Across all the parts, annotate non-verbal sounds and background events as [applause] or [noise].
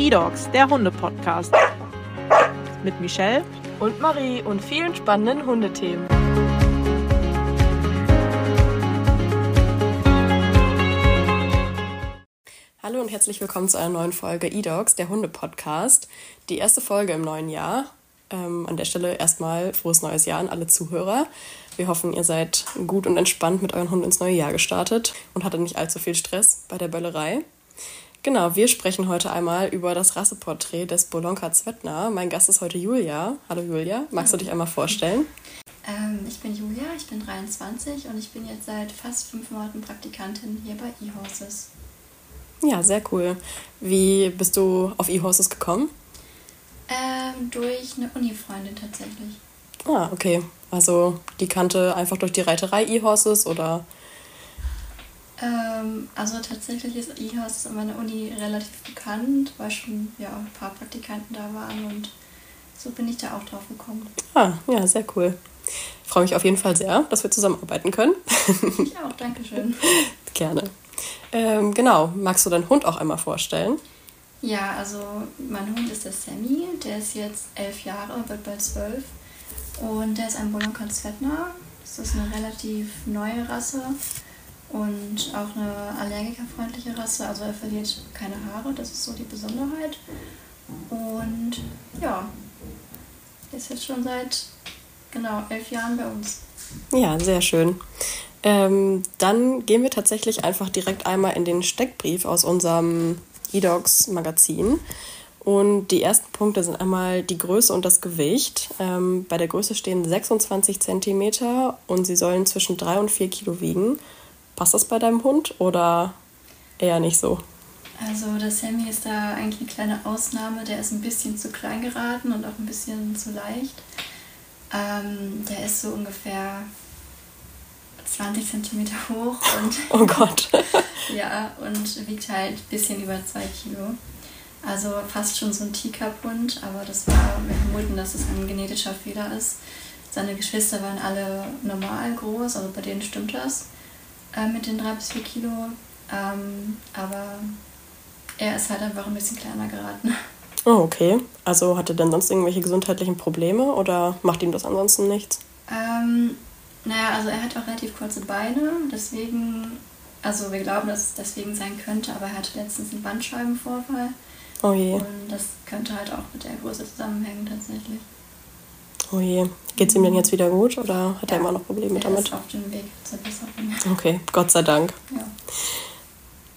E-Dogs, der Hunde-Podcast. Mit Michelle und Marie und vielen spannenden Hundethemen. Hallo und herzlich willkommen zu einer neuen Folge E-Dogs, der Hunde-Podcast. Die erste Folge im neuen Jahr. Ähm, an der Stelle erstmal frohes neues Jahr an alle Zuhörer. Wir hoffen, ihr seid gut und entspannt mit euren Hunden ins neue Jahr gestartet und hattet nicht allzu viel Stress bei der Böllerei. Genau, wir sprechen heute einmal über das Rasseporträt des Bolonka Zvetna. Mein Gast ist heute Julia. Hallo Julia, magst du dich einmal vorstellen? Ähm, ich bin Julia, ich bin 23 und ich bin jetzt seit fast fünf Monaten Praktikantin hier bei eHorses. Ja, sehr cool. Wie bist du auf eHorses gekommen? Ähm, durch eine Uni-Freundin tatsächlich. Ah, okay. Also die kannte einfach durch die Reiterei eHorses oder ähm, also tatsächlich ist IHOS an meiner Uni relativ bekannt, weil schon ja, ein paar Praktikanten da waren und so bin ich da auch drauf gekommen. Ah, ja, sehr cool. Ich freue mich auf jeden Fall sehr, dass wir zusammenarbeiten können. [laughs] Ich auch, danke schön. [laughs] Gerne. Ähm, genau, magst du deinen Hund auch einmal vorstellen? Ja, also mein Hund ist der Sammy, der ist jetzt elf Jahre, wird bald zwölf. Und der ist ein Bolonka Zvetna. Das ist eine relativ neue Rasse und auch eine allergikerfreundliche Rasse. Also er verliert keine Haare, das ist so die Besonderheit. Und ja, ist jetzt schon seit genau elf Jahren bei uns. Ja, sehr schön. Ähm, dann gehen wir tatsächlich einfach direkt einmal in den Steckbrief aus unserem eDogs Magazin. Und die ersten Punkte sind einmal die Größe und das Gewicht. Ähm, bei der Größe stehen 26 cm und sie sollen zwischen 3 und 4 Kilo wiegen. Passt das bei deinem Hund oder eher nicht so? Also der Sammy ist da eigentlich eine kleine Ausnahme. Der ist ein bisschen zu klein geraten und auch ein bisschen zu leicht. Ähm, der ist so ungefähr 20 cm hoch und [laughs] oh Gott. [laughs] ja und wiegt halt ein bisschen über 2 Kilo. Also fast schon so ein Teacup-Hund, aber das war, wir vermuten, dass es ein genetischer Fehler ist. Seine Geschwister waren alle normal groß, also bei denen stimmt das äh, mit den drei bis vier Kilo. Ähm, aber er ist halt einfach ein bisschen kleiner geraten. Oh, okay. Also hat er denn sonst irgendwelche gesundheitlichen Probleme oder macht ihm das ansonsten nichts? Ähm, naja, also er hat auch relativ kurze Beine, deswegen, also wir glauben, dass es deswegen sein könnte, aber er hatte letztens einen Bandscheibenvorfall. Oh je. Und das könnte halt auch mit der Größe zusammenhängen tatsächlich. Oh je. Geht es ihm denn jetzt wieder gut oder hat ja, er immer noch Probleme damit? Ist auf dem Weg zur Besserung. Okay, Gott sei Dank. Ja.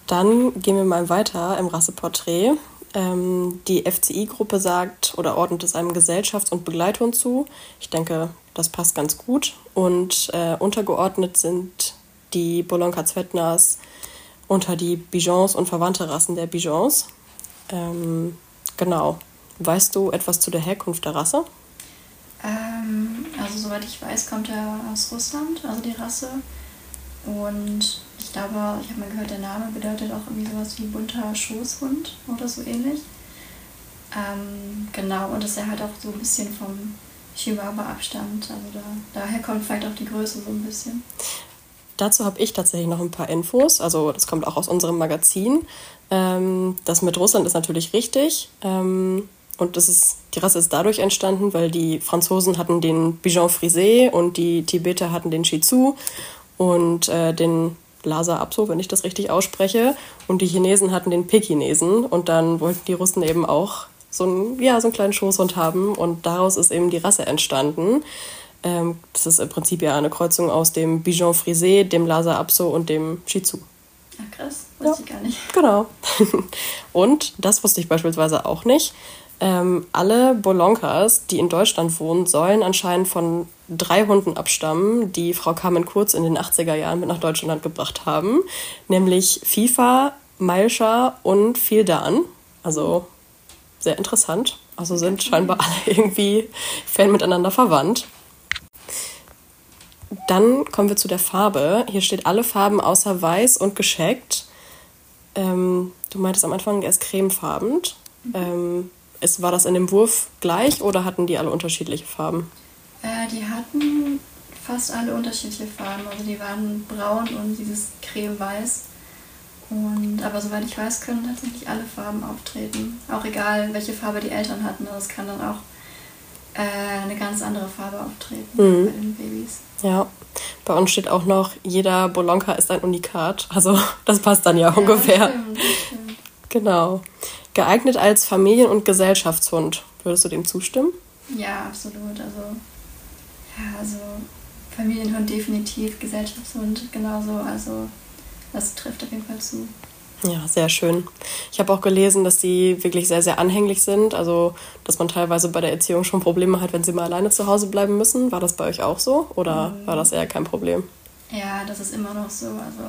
Dann gehen wir mal weiter im Rasseporträt. Ähm, die FCI-Gruppe sagt oder ordnet es einem Gesellschafts- und Begleithund zu. Ich denke, das passt ganz gut. Und äh, untergeordnet sind die Bolonka Zvetnas unter die Bijons und verwandte Rassen der Bijons. Ähm, genau. Weißt du etwas zu der Herkunft der Rasse? Ähm, also soweit ich weiß, kommt er aus Russland, also die Rasse. Und ich glaube, ich habe mal gehört, der Name bedeutet auch irgendwie sowas wie bunter Schoßhund oder so ähnlich. Ähm, genau, und dass er halt auch so ein bisschen vom Chihuahua abstammt. Also da, daher kommt vielleicht auch die Größe so ein bisschen. Dazu habe ich tatsächlich noch ein paar Infos. Also das kommt auch aus unserem Magazin. Ähm, das mit Russland ist natürlich richtig. Ähm, und das ist, die Rasse ist dadurch entstanden, weil die Franzosen hatten den Bichon Frisé und die Tibeter hatten den Shih Tzu und äh, den Lhasa Apso, wenn ich das richtig ausspreche. Und die Chinesen hatten den Pekinesen. Und dann wollten die Russen eben auch so einen, ja, so einen kleinen Schoßhund haben. Und daraus ist eben die Rasse entstanden. Ähm, das ist im Prinzip ja eine Kreuzung aus dem Bichon Frisé, dem Lhasa Apso und dem Shih Tzu. Ach krass, wusste ja, ich gar nicht. Genau. [laughs] und das wusste ich beispielsweise auch nicht. Ähm, alle Bolonkas, die in Deutschland wohnen, sollen anscheinend von drei Hunden abstammen, die Frau Carmen Kurz in den 80er Jahren mit nach Deutschland gebracht haben. Nämlich FIFA, Mailscha und Fildan. Also sehr interessant. Also sind scheinbar alle [laughs] irgendwie fern miteinander verwandt. Dann kommen wir zu der Farbe. Hier steht alle Farben außer weiß und gescheckt. Ähm, du meintest am Anfang, er ist cremefarben. Mhm. Ähm, ist, war das in dem Wurf gleich oder hatten die alle unterschiedliche Farben? Äh, die hatten fast alle unterschiedliche Farben. Also die waren braun und dieses cremeweiß. Und, aber soweit ich weiß, können tatsächlich alle Farben auftreten. Auch egal, welche Farbe die Eltern hatten. Das kann dann auch äh, eine ganz andere Farbe auftreten mhm. bei den Babys. Ja, bei uns steht auch noch, jeder Bolonka ist ein Unikat. Also [laughs] das passt dann ja, ja ungefähr. Das stimmt, das stimmt. Genau. Geeignet als Familien- und Gesellschaftshund. Würdest du dem zustimmen? Ja, absolut. Also, ja, also Familienhund definitiv, Gesellschaftshund genauso. Also das trifft auf jeden Fall zu. Ja, sehr schön. Ich habe auch gelesen, dass sie wirklich sehr, sehr anhänglich sind. Also, dass man teilweise bei der Erziehung schon Probleme hat, wenn sie mal alleine zu Hause bleiben müssen. War das bei euch auch so oder mhm. war das eher kein Problem? Ja, das ist immer noch so. Also,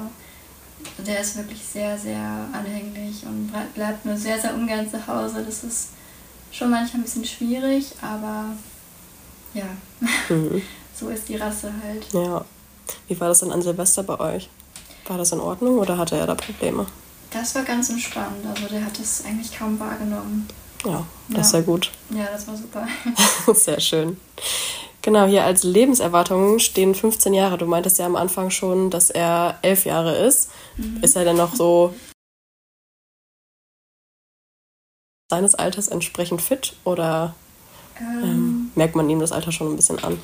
der ist wirklich sehr, sehr anhänglich und bleibt nur sehr, sehr ungern zu Hause. Das ist schon manchmal ein bisschen schwierig, aber ja, mhm. [laughs] so ist die Rasse halt. Ja. Wie war das denn an Silvester bei euch? War das in Ordnung oder hatte er da Probleme? Das war ganz entspannt. Also der hat das eigentlich kaum wahrgenommen. Ja, das ja. ist ja gut. Ja, das war super. [laughs] Sehr schön. Genau, hier als Lebenserwartung stehen 15 Jahre. Du meintest ja am Anfang schon, dass er elf Jahre ist. Mhm. Ist er denn noch so seines Alters entsprechend fit oder ähm, ähm, merkt man ihm das Alter schon ein bisschen an?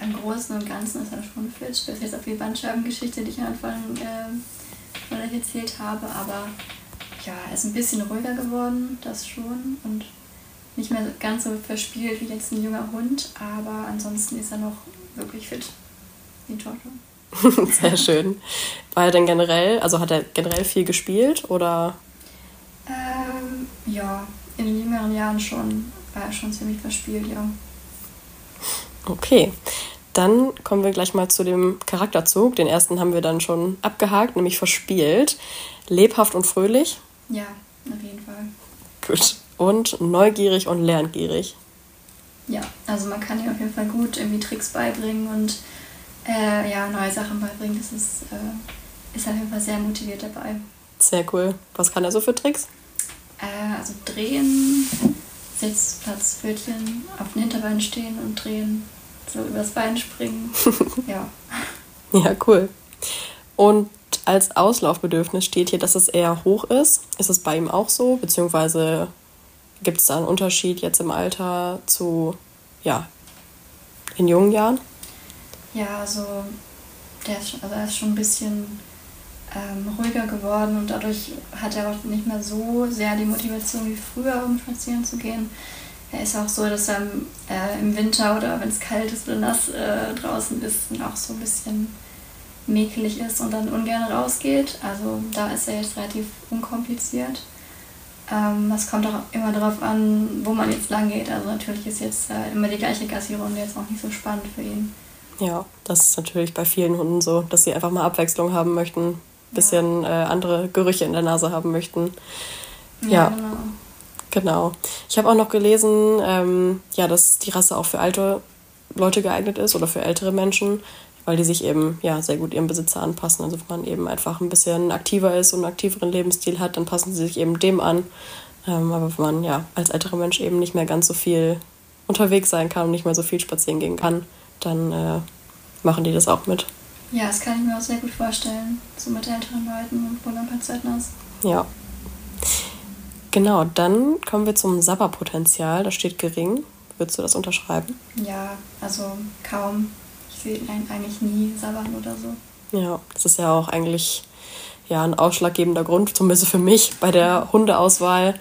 Im Großen und Ganzen ist er schon fit. Bis jetzt auf die Bandscheibengeschichte, die ich am Anfang äh, von euch erzählt habe. Aber ja, er ist ein bisschen ruhiger geworden, das schon. Und nicht mehr ganz so verspielt wie jetzt ein junger Hund. Aber ansonsten ist er noch wirklich fit. Wie Torto. [laughs] Sehr schön. War er denn generell, also hat er generell viel gespielt oder? Ähm, ja, in den jüngeren Jahren schon. War er schon ziemlich verspielt, ja. Okay, dann kommen wir gleich mal zu dem Charakterzug. Den ersten haben wir dann schon abgehakt, nämlich verspielt. Lebhaft und fröhlich. Ja, auf jeden Fall. Gut. Und neugierig und lerngierig. Ja, also man kann ihm auf jeden Fall gut irgendwie Tricks beibringen und äh, ja, neue Sachen beibringen. Das ist, äh, ist auf jeden Fall sehr motiviert dabei. Sehr cool. Was kann er so für Tricks? Äh, also drehen, Sitzplatz, Pfötchen, auf den Hinterbeinen stehen und drehen so übers Bein springen. [laughs] ja. Ja, cool. Und als Auslaufbedürfnis steht hier, dass es eher hoch ist. Ist es bei ihm auch so? Beziehungsweise gibt es da einen Unterschied jetzt im Alter zu, ja, in jungen Jahren? Ja, also der ist, also er ist schon ein bisschen ähm, ruhiger geworden und dadurch hat er auch nicht mehr so sehr die Motivation wie früher, um spazieren zu gehen er ist auch so, dass er äh, im Winter oder wenn es kalt ist oder nass äh, draußen ist, dann auch so ein bisschen mäkelig ist und dann ungern rausgeht. Also da ist er jetzt relativ unkompliziert. Ähm, das kommt auch immer darauf an, wo man jetzt lang geht. Also natürlich ist jetzt äh, immer die gleiche Gassi-Runde jetzt auch nicht so spannend für ihn. Ja, das ist natürlich bei vielen Hunden so, dass sie einfach mal Abwechslung haben möchten, ein bisschen ja. äh, andere Gerüche in der Nase haben möchten. Ja, ja. genau. Genau. Ich habe auch noch gelesen, ähm, ja, dass die Rasse auch für alte Leute geeignet ist oder für ältere Menschen, weil die sich eben ja sehr gut ihrem Besitzer anpassen. Also wenn man eben einfach ein bisschen aktiver ist und einen aktiveren Lebensstil hat, dann passen sie sich eben dem an. Ähm, aber wenn man ja als älterer Mensch eben nicht mehr ganz so viel unterwegs sein kann und nicht mehr so viel spazieren gehen kann, dann äh, machen die das auch mit. Ja, das kann ich mir auch sehr gut vorstellen, so mit älteren Leuten und Wohnungszeitners. Ja. Genau, dann kommen wir zum Sabberpotenzial. Da steht gering. Würdest du das unterschreiben? Ja, also kaum. Ich sehe ihn eigentlich nie sabbern oder so. Ja, das ist ja auch eigentlich ja, ein ausschlaggebender Grund, zumindest für mich bei der Hundeauswahl,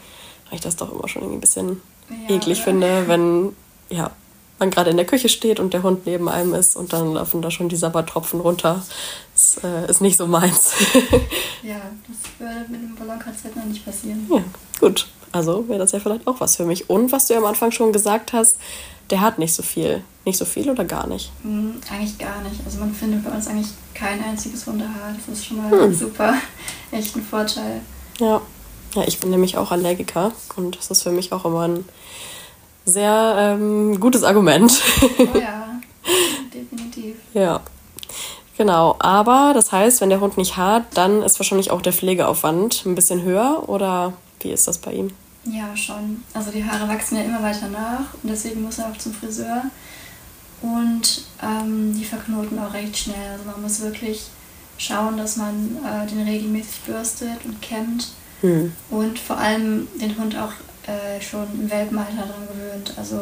weil ich das doch immer schon irgendwie ein bisschen ja, eklig oder? finde, wenn ja, man gerade in der Küche steht und der Hund neben einem ist und dann laufen da schon die Sabbertropfen runter. Das äh, ist nicht so meins. [laughs] ja, das würde mit dem Ballonkonzert noch nicht passieren. Ja, gut. Also wäre das ja vielleicht auch was für mich. Und was du ja am Anfang schon gesagt hast, der hat nicht so viel. Nicht so viel oder gar nicht? Mhm, eigentlich gar nicht. Also man findet bei uns eigentlich kein einziges Hundehaar. Das ist schon mal hm. super. [laughs] Echt ein Vorteil. Ja. Ja, ich bin nämlich auch Allergiker und das ist für mich auch immer ein sehr ähm, gutes Argument. Oh ja, [laughs] definitiv. ja. Genau, aber das heißt, wenn der Hund nicht hart, dann ist wahrscheinlich auch der Pflegeaufwand ein bisschen höher oder wie ist das bei ihm? Ja, schon. Also die Haare wachsen ja immer weiter nach und deswegen muss er auch zum Friseur. Und ähm, die verknoten auch recht schnell. Also man muss wirklich schauen, dass man äh, den regelmäßig bürstet und kämmt hm. und vor allem den Hund auch äh, schon im Welpenalter daran gewöhnt. Also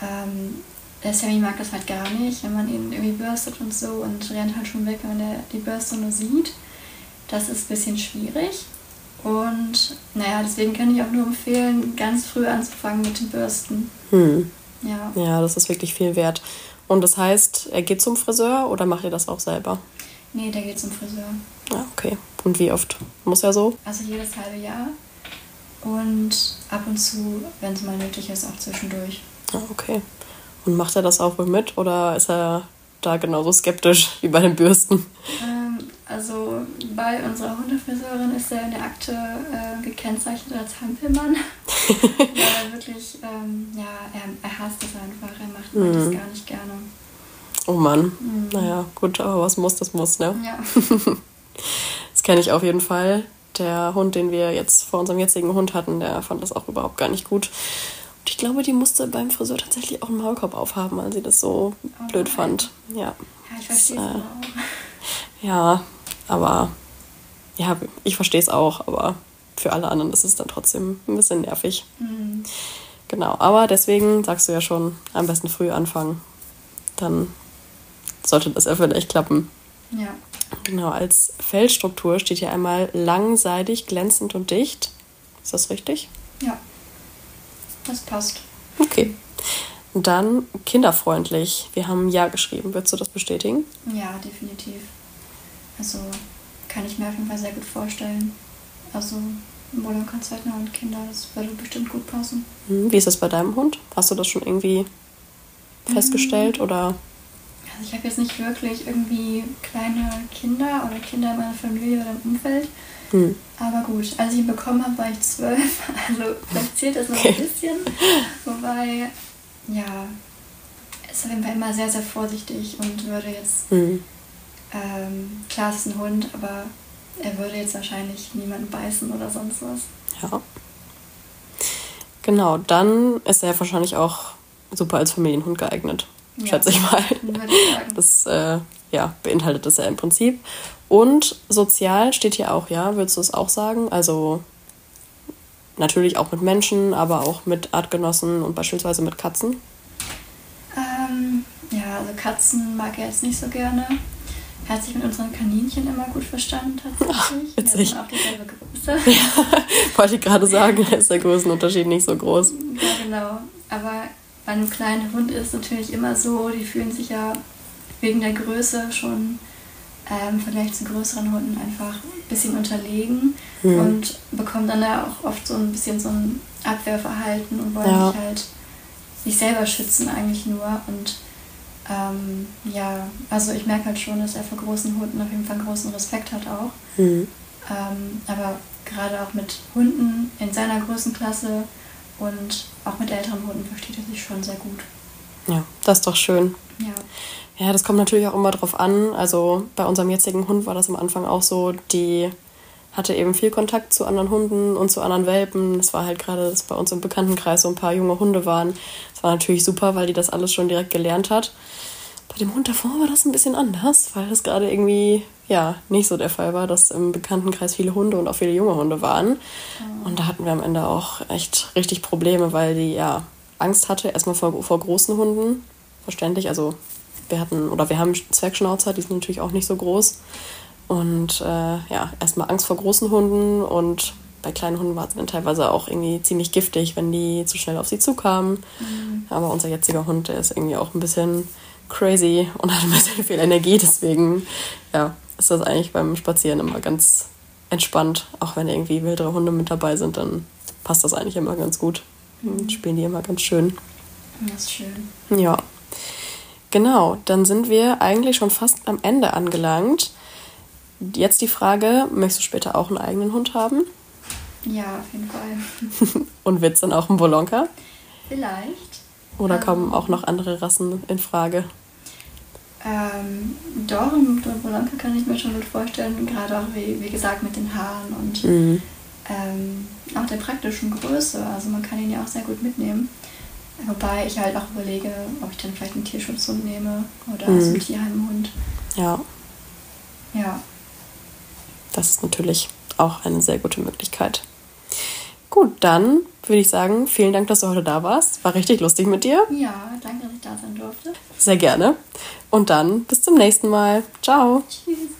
ähm, der Sammy mag das halt gar nicht, wenn man ihn irgendwie bürstet und so und rennt halt schon weg, wenn er die Bürste nur sieht. Das ist ein bisschen schwierig. Und naja, deswegen kann ich auch nur empfehlen, ganz früh anzufangen mit den Bürsten. Hm. Ja. ja, das ist wirklich viel wert. Und das heißt, er geht zum Friseur oder macht ihr das auch selber? Nee, der geht zum Friseur. Ja, okay. Und wie oft muss er so? Also jedes halbe Jahr. Und ab und zu, wenn es mal nötig ist, auch zwischendurch. Ah, okay. Und macht er das auch wohl mit oder ist er da genauso skeptisch [laughs] wie bei den Bürsten? Also bei unserer Hundefriseurin ist er in der Akte äh, gekennzeichnet als Hampelmann. [laughs] Weil er wirklich, ähm, ja, er, er hasst es einfach. Er macht mhm. das gar nicht gerne. Oh Mann. Mhm. Naja, gut, aber was muss, das muss, ne? Ja. [laughs] das kenne ich auf jeden Fall. Der Hund, den wir jetzt vor unserem jetzigen Hund hatten, der fand das auch überhaupt gar nicht gut. Und ich glaube, die musste beim Friseur tatsächlich auch einen Maulkorb aufhaben, weil sie das so oh, blöd fand. Ja. Ja, ich verstehe es äh, auch. Ja, aber ja, ich verstehe es auch, aber für alle anderen ist es dann trotzdem ein bisschen nervig. Mhm. Genau, aber deswegen sagst du ja schon, am besten früh anfangen. Dann sollte das ja vielleicht klappen. Ja. Genau, als Fellstruktur steht hier einmal langseitig, glänzend und dicht. Ist das richtig? Ja, das passt. Okay. Dann kinderfreundlich. Wir haben Ja geschrieben. Würdest du das bestätigen? Ja, definitiv. Also kann ich mir auf jeden Fall sehr gut vorstellen. Also Wollkonzerten und Kinder, das würde bestimmt gut passen. Hm, wie ist das bei deinem Hund? Hast du das schon irgendwie festgestellt mhm. oder? Also ich habe jetzt nicht wirklich irgendwie kleine Kinder oder Kinder in meiner Familie oder im Umfeld. Hm. Aber gut, als ich ihn bekommen habe, war ich zwölf. [laughs] Also vielleicht zählt das noch okay. ein bisschen. Wobei, ja, ist auf jeden Fall immer sehr, sehr vorsichtig und würde jetzt hm. Ähm, klar, es ist ein Hund, aber er würde jetzt wahrscheinlich niemanden beißen oder sonst was. Ja. Genau, dann ist er wahrscheinlich auch super als Familienhund geeignet, ja. schätze ich mal. Ich das äh, ja, beinhaltet das ja im Prinzip. Und sozial steht hier auch, ja, würdest du es auch sagen? Also natürlich auch mit Menschen, aber auch mit Artgenossen und beispielsweise mit Katzen? Ähm, ja, also Katzen mag er jetzt nicht so gerne hat sich mit unseren Kaninchen immer gut verstanden tatsächlich. Ach, witzig. Wir auch dieselbe Größe. [laughs] Ja, wollte ich gerade sagen, ist der Größenunterschied nicht so groß. Ja, genau. Aber bei einem kleinen Hund ist es natürlich immer so, die fühlen sich ja wegen der Größe schon ähm, im Vergleich zu größeren Hunden einfach ein bisschen unterlegen hm. und bekommen dann ja auch oft so ein bisschen so ein Abwehrverhalten und wollen ja. sich halt sich selber schützen eigentlich nur und ähm, ja, also ich merke halt schon, dass er vor großen Hunden auf jeden Fall großen Respekt hat auch. Mhm. Ähm, aber gerade auch mit Hunden in seiner Größenklasse und auch mit älteren Hunden versteht er sich schon sehr gut. Ja, das ist doch schön. Ja. Ja, das kommt natürlich auch immer drauf an. Also bei unserem jetzigen Hund war das am Anfang auch so, die hatte eben viel Kontakt zu anderen Hunden und zu anderen Welpen. Es war halt gerade, dass bei uns im Bekanntenkreis so ein paar junge Hunde waren. Das war natürlich super, weil die das alles schon direkt gelernt hat. Bei dem Hund davor war das ein bisschen anders, weil das gerade irgendwie ja nicht so der Fall war, dass im Bekanntenkreis viele Hunde und auch viele junge Hunde waren. Und da hatten wir am Ende auch echt richtig Probleme, weil die ja Angst hatte, erstmal vor, vor großen Hunden. Verständlich, also wir hatten, oder wir haben Zwergschnauzer, die sind natürlich auch nicht so groß. Und äh, ja, erstmal Angst vor großen Hunden und bei kleinen Hunden war es dann teilweise auch irgendwie ziemlich giftig, wenn die zu schnell auf sie zukamen. Mhm. Aber unser jetziger Hund, der ist irgendwie auch ein bisschen crazy und hat ein bisschen [laughs] viel Energie. Deswegen ja, ist das eigentlich beim Spazieren immer ganz entspannt. Auch wenn irgendwie wildere Hunde mit dabei sind, dann passt das eigentlich immer ganz gut. Mhm. Spielen die immer ganz schön. Das ist schön. Ja. Genau, dann sind wir eigentlich schon fast am Ende angelangt. Jetzt die Frage, möchtest du später auch einen eigenen Hund haben? Ja, auf jeden Fall. [laughs] Und wird es dann auch ein Bolonka? Vielleicht. Oder ähm, kommen auch noch andere Rassen in Frage? Ähm, doch, einen Bolonka kann ich mir schon gut vorstellen, gerade auch wie, wie gesagt mit den Haaren und mhm. ähm, auch der praktischen Größe. Also man kann ihn ja auch sehr gut mitnehmen. Wobei ich halt auch überlege, ob ich dann vielleicht einen Tierschutzhund nehme oder mhm. aus dem Tierheimhund. Ja. Ja. Das ist natürlich auch eine sehr gute Möglichkeit. Gut, dann würde ich sagen, vielen Dank, dass du heute da warst. War richtig lustig mit dir. Ja, danke, dass ich da sein durfte. Sehr gerne. Und dann bis zum nächsten Mal. Ciao. Tschüss.